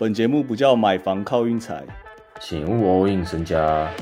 本节目不叫买房靠运财，请勿 all in 身家。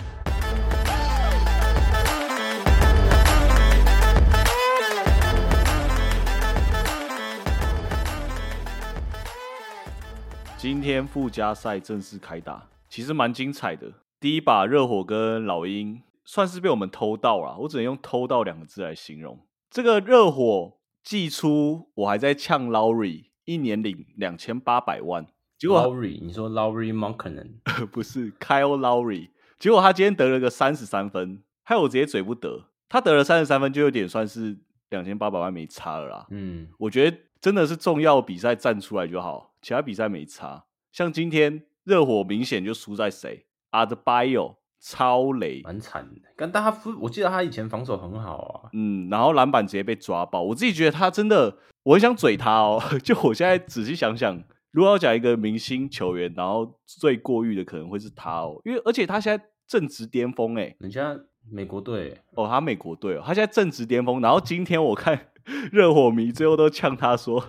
今天附加赛正式开打，其实蛮精彩的。第一把热火跟老鹰算是被我们偷到了，我只能用“偷到”两个字来形容。这个热火季初我还在呛 Lowry，一年领两千八百万，结果 Lowry，你说 Lowry m o n k a n 不是 Kyle Lowry，结果他今天得了个三十三分，害我直接嘴不得。他得了三十三分，就有点算是两千八百万没差了啦。嗯，我觉得真的是重要比赛站出来就好，其他比赛没差。像今天热火明显就输在谁？阿德巴 o 超雷，蛮惨的。但他我记得他以前防守很好啊。嗯，然后篮板直接被抓爆。我自己觉得他真的，我很想嘴他哦。就我现在仔细想想，如果要讲一个明星球员，然后最过誉的可能会是他哦。因为而且他现在正值巅峰哎，人家美国队哦，他美国队哦，他现在正值巅峰。然后今天我看 热火迷最后都呛他说，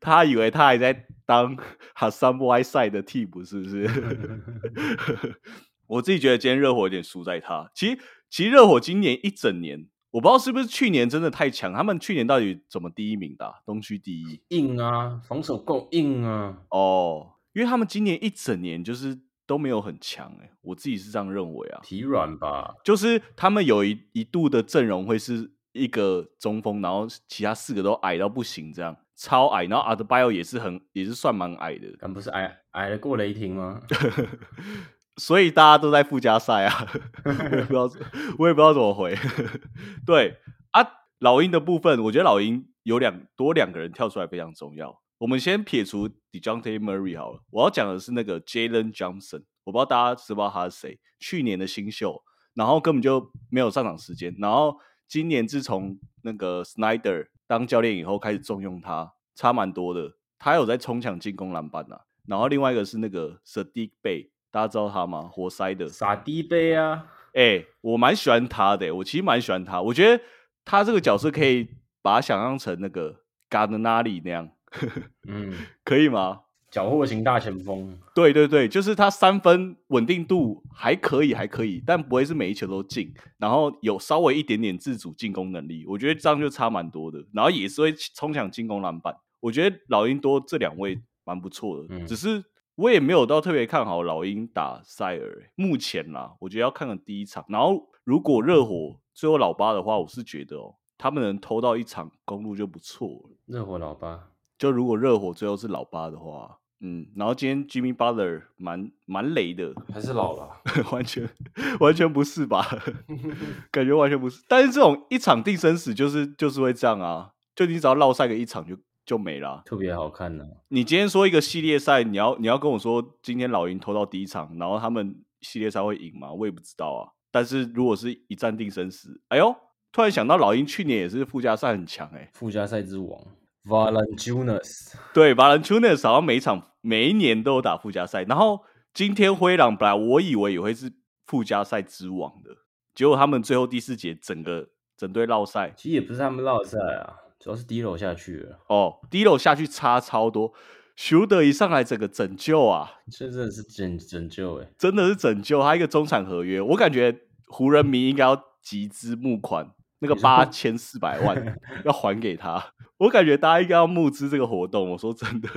他以为他还在当哈桑布埃塞的替补，是不是？我自己觉得今天热火有点输在他。其实，其实热火今年一整年，我不知道是不是去年真的太强。他们去年到底怎么第一名的？东区第一，硬啊，防守够硬啊。哦，因为他们今年一整年就是都没有很强哎，我自己是这样认为啊。体软吧，就是他们有一一度的阵容会是一个中锋，然后其他四个都矮到不行，这样超矮。然后阿德巴约也是很也是算蛮矮的，但不是矮矮的过雷霆吗？所以大家都在附加赛啊，我也不知道，我也不知道怎么回。对啊，老鹰的部分，我觉得老鹰有两多两个人跳出来非常重要。我们先撇除 Dejounte Murray 好了，我要讲的是那个 Jalen Johnson。我不知道大家知不知道他是谁，去年的新秀，然后根本就没有上场时间，然后今年自从那个 Snyder 当教练以后，开始重用他，差蛮多的。他有在冲抢进攻篮板呐，然后另外一个是那个 Sadiq Bay。大家知道他吗？活塞的傻低杯啊！哎，我蛮喜欢他的，我其实蛮喜欢他。我觉得他这个角色可以把他想象成那个 Gardenali 那样，嗯，可以吗？缴获型大前锋。对对对，就是他三分稳定度还可以，还可以，但不会是每一球都进，然后有稍微一点点自主进攻能力，我觉得这样就差蛮多的。然后也是会冲抢进攻篮板，我觉得老鹰多这两位蛮不错的，只是。我也没有到特别看好老鹰打塞尔，目前啦，我觉得要看看第一场。然后如果热火最后老八的话，我是觉得哦，他们能偷到一场公路就不错了。热火老八，就如果热火最后是老八的话，嗯，然后今天 Jimmy Butler 蛮蛮雷的，还是老了？完全完全不是吧？感觉完全不是。但是这种一场定生死，就是就是会这样啊，就你只要落赛个一场就。就没了，特别好看呢。你今天说一个系列赛，你要你要跟我说今天老鹰投到第一场，然后他们系列赛会赢吗？我也不知道啊。但是如果是一战定生死，哎呦，突然想到老鹰去年也是附加赛很强哎，附加赛之王 Valanciunas，对 Valanciunas 好像每一场每一年都有打附加赛。然后今天灰狼本来我以为也会是附加赛之王的，结果他们最后第四节整个整队绕赛，其实也不是他们绕赛啊。主要是低楼下去了哦，低楼下去差超多。修德一上来整个拯救啊，这真的是拯拯救哎，真的是拯救。他一个中产合约，我感觉湖人迷应该要集资募款，那个 八千四百万 要还给他。我感觉大家应该要募资这个活动。我说真的，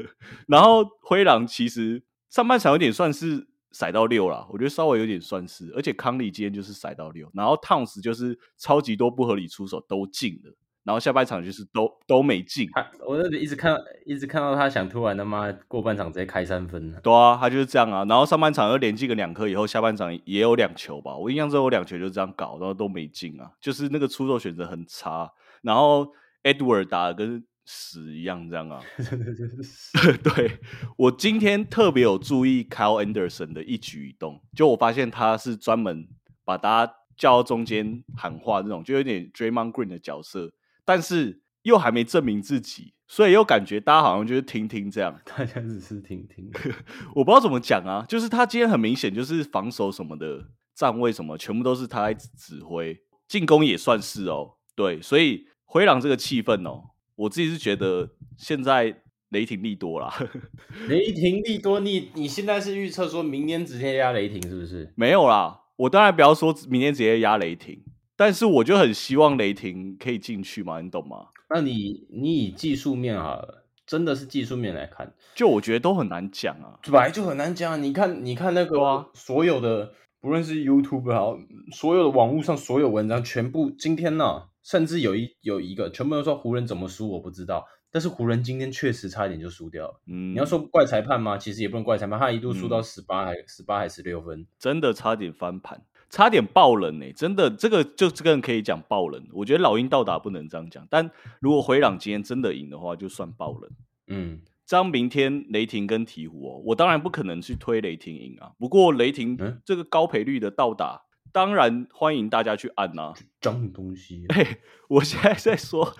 然后灰狼其实上半场有点算是塞到六了，我觉得稍微有点算是，而且康利今天就是塞到六，然后汤斯就是超级多不合理出手都进了。然后下半场就是都都没进，我那里一直看，一直看到他想突然他妈过半场直接开三分对啊，他就是这样啊。然后上半场又连进个两颗，以后下半场也有两球吧。我印象中有两球就这样搞，然后都没进啊。就是那个出手选择很差。然后 Edward 打的跟屎一样这样啊。对我今天特别有注意 Kyle Anderson 的一举一动，就我发现他是专门把大家叫到中间喊话那种，就有点 Draymond Green 的角色。但是又还没证明自己，所以又感觉大家好像就是听听这样，大家只是听听，我不知道怎么讲啊。就是他今天很明显就是防守什么的站位什么，全部都是他在指挥，进攻也算是哦。对，所以灰狼这个气氛哦，我自己是觉得现在雷霆利多啦。雷霆利多，你你现在是预测说明年直接压雷霆是不是？没有啦，我当然不要说明天直接压雷霆，但是我就很希望雷霆可以进去嘛，你懂吗？那你你以技术面好了，真的是技术面来看，就我觉得都很难讲啊。本来就很难讲。你看，你看那个、啊所有的，不论是 YouTube 好，所有的网络上所有文章，全部今天呢，甚至有一有一个，全部都说湖人怎么输，我不知道。但是湖人今天确实差一点就输掉了。嗯，你要说怪裁判吗？其实也不能怪裁判，他一度输到嗯十八还十八还十六分。真的差点翻盘，差点爆冷呢、真的，这个就这个人可以讲爆冷。我觉得老鹰到达不能这样讲，但如果回朗今天真的赢的话，就算爆冷。嗯，这样明天雷霆跟鹈鹕哦，我当然不可能去推雷霆赢啊。不过雷霆嗯这个高赔率的到达，当然欢迎大家去按呐、脏东西。嘿，我现在在说，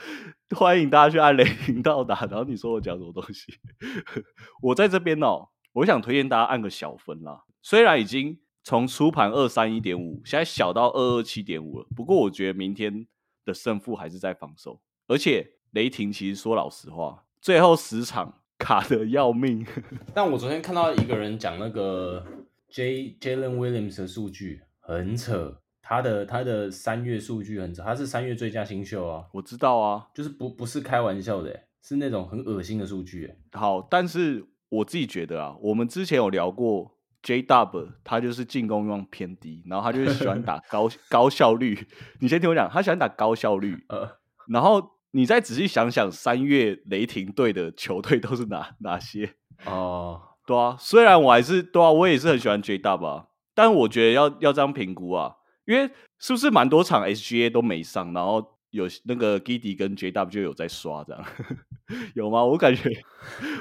欢迎大家去按雷霆到达，然后你说我讲什么东西？我在这边哦，我想推荐大家按个小分啦。虽然已经从初盘二三一点五，现在小到二二七点五了，不过我觉得明天的胜负还是在防守，而且雷霆其实说老实话，最后十场卡的要命。但我昨天看到一个人讲那个 J Jalen Williams 的数据很扯，他的他的三月数据很扯，他是三月最佳新秀啊，我知道啊，就是不不是开玩笑的欸，是那种很恶心的数据欸。好，但是我自己觉得啊，我们之前有聊过 J Dub，他就是进攻欲望偏低，然后他就是喜欢打 高高效率。你先听我讲，他喜欢打高效率，呃，然后你再仔细想想，三月雷霆队的球队都是哪哪些？哦，对啊，虽然我还是对啊，我也是很喜欢 J Dub 啊，但我觉得要要这样评估啊，因为是不是蛮多场 SGA 都没上，然后有那个 Giddy 跟 J Dub 就有在刷这样，有吗？我感觉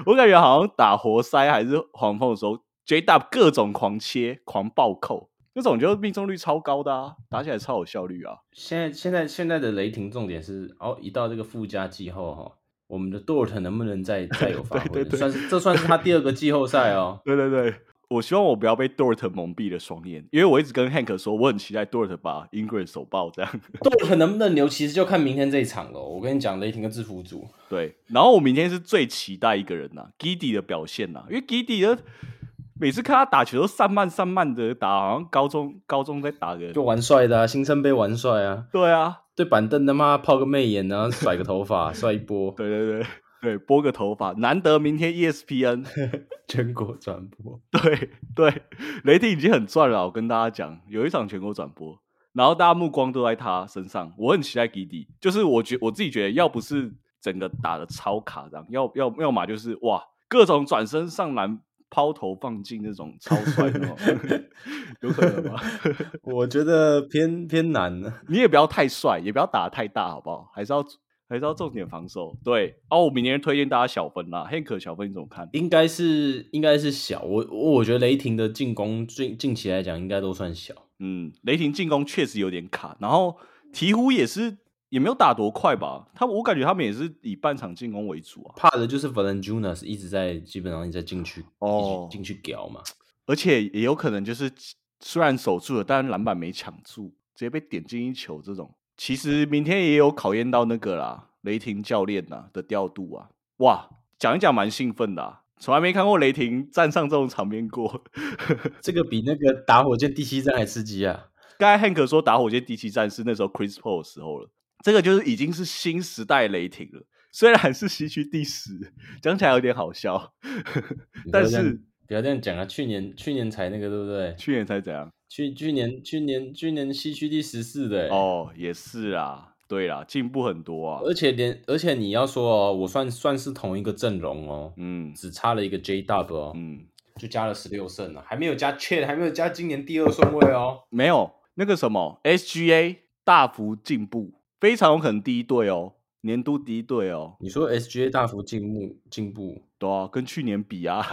我感觉好像打活塞还是黄蜂的时候，J Dub 各种狂切、狂暴扣，那种就命中率超高的啊，打起来超有效率啊。现在现在现在的雷霆重点是，哦，一到这个附加季后哈，我们的 Dort 能不能再 再有发挥？对对对算是这算是他第二个季后赛哦。对对对，我希望我不要被 Dort 蒙蔽了双眼，因为我一直跟 Hank 说，我很期待 Dort 把 Ingram 手爆这样。Dort 能不能留，其实就看明天这一场了。我跟你讲，雷霆跟制服组，对，然后我明天是最期待一个人呐、g i d y 的表现呐、因为 Giddy 的每次看他打球都散漫散漫的打，好像高中高中在打的。就玩帅的啊，新生杯玩帅啊，对啊，对板凳他妈泡个媚眼，然后甩个头发，帅一波，对对对。对，拨个头发，难得明天 E ESPN，全国转播。对对，雷霆已经很赚了，我跟大家讲，有一场全国转播，然后大家目光都在他身上，我很期待 Giddy，就是我觉我自己觉得，要不是整个打的超卡这样，要要要么就是哇，各种转身上篮。抛投放进那种超帅的，有可能吗？我觉得偏偏难呢。你也不要太帅，也不要打得太大，好不好？还是要还是要重点防守。对，哦，我明年推荐大家小分啦，Hank 小分你怎么看？应该是应该是小，我我觉得雷霆的进攻近近期来讲应该都算小。嗯，雷霆进攻确实有点卡，然后鹈鹕也是也没有打多快吧？他我感觉他们也是以半场进攻为主啊，怕的就是 Valanciunas 一直在基本上一直在进去哦进去屌嘛。而且也有可能就是虽然守住了，但篮板没抢住，直接被点进一球这种。其实明天也有考验到那个啦，雷霆教练呐的调度啊，哇，讲一讲蛮兴奋的、啊，从来没看过雷霆站上这种场面过。这个比那个打火箭第七战还刺激啊！刚才 Hank 说打火箭第七战是那时候 Chris Paul 的时候了，这个就是已经是新时代雷霆了。虽然是西区第十，讲起来有点好笑，但是不要这样讲啊！去年去年才那个对不对？去年才怎样？去去年去年去年西区第十四的欸，哦，也是啊，对啦，进步很多啊。而且连而且你要说哦，我算算是同一个阵容哦，嗯只差了一个 J Dub 哦，嗯，就加了十六胜了，还没有加 Chet，还没有加今年第二顺位哦。没有那个什么 SGA 大幅进步，非常有可能第一队哦，年度第一队哦，你说 SGA 大幅进步进步，对啊，跟去年比啊，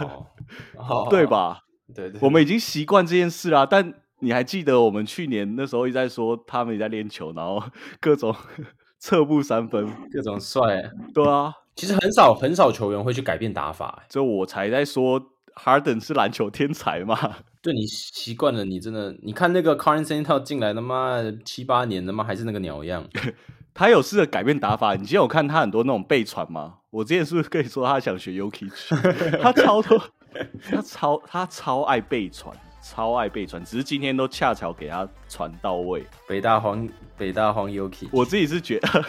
对？吧？对对，我们已经习惯这件事啦，但你还记得我们去年那时候一直在说他们也在练球，然后 各种 侧步三分，各种帅，对啊，其实很少很少球员会去改变打法欸，所以我才在说 Harden 是篮球天才嘛。对你习惯了，你真的，你看那个 c a r n s e n t o 进来他妈七八年，他妈还是那个鸟样。他有试着改变打法。你今天有看他很多那种背传吗？我之前是不是跟你说他想学 Yuki？他超多，他超他超爱背传，超爱背传，只是今天都恰巧给他传到位。北大荒北大荒 Yuki，我自己是觉得，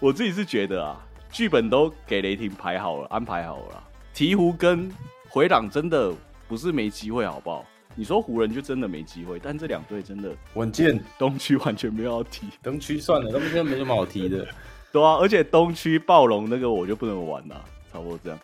我自己是觉得啊，剧本都给雷霆排好了，安排好了。鹈鹕跟回档真的不是没机会，好不好？你说湖人就真的没机会，但这两队真的稳健，东区完全没有要踢，东区算了，东区没什么好踢的。对啊，而且东区暴龙那个我就不能玩了，差不多这样。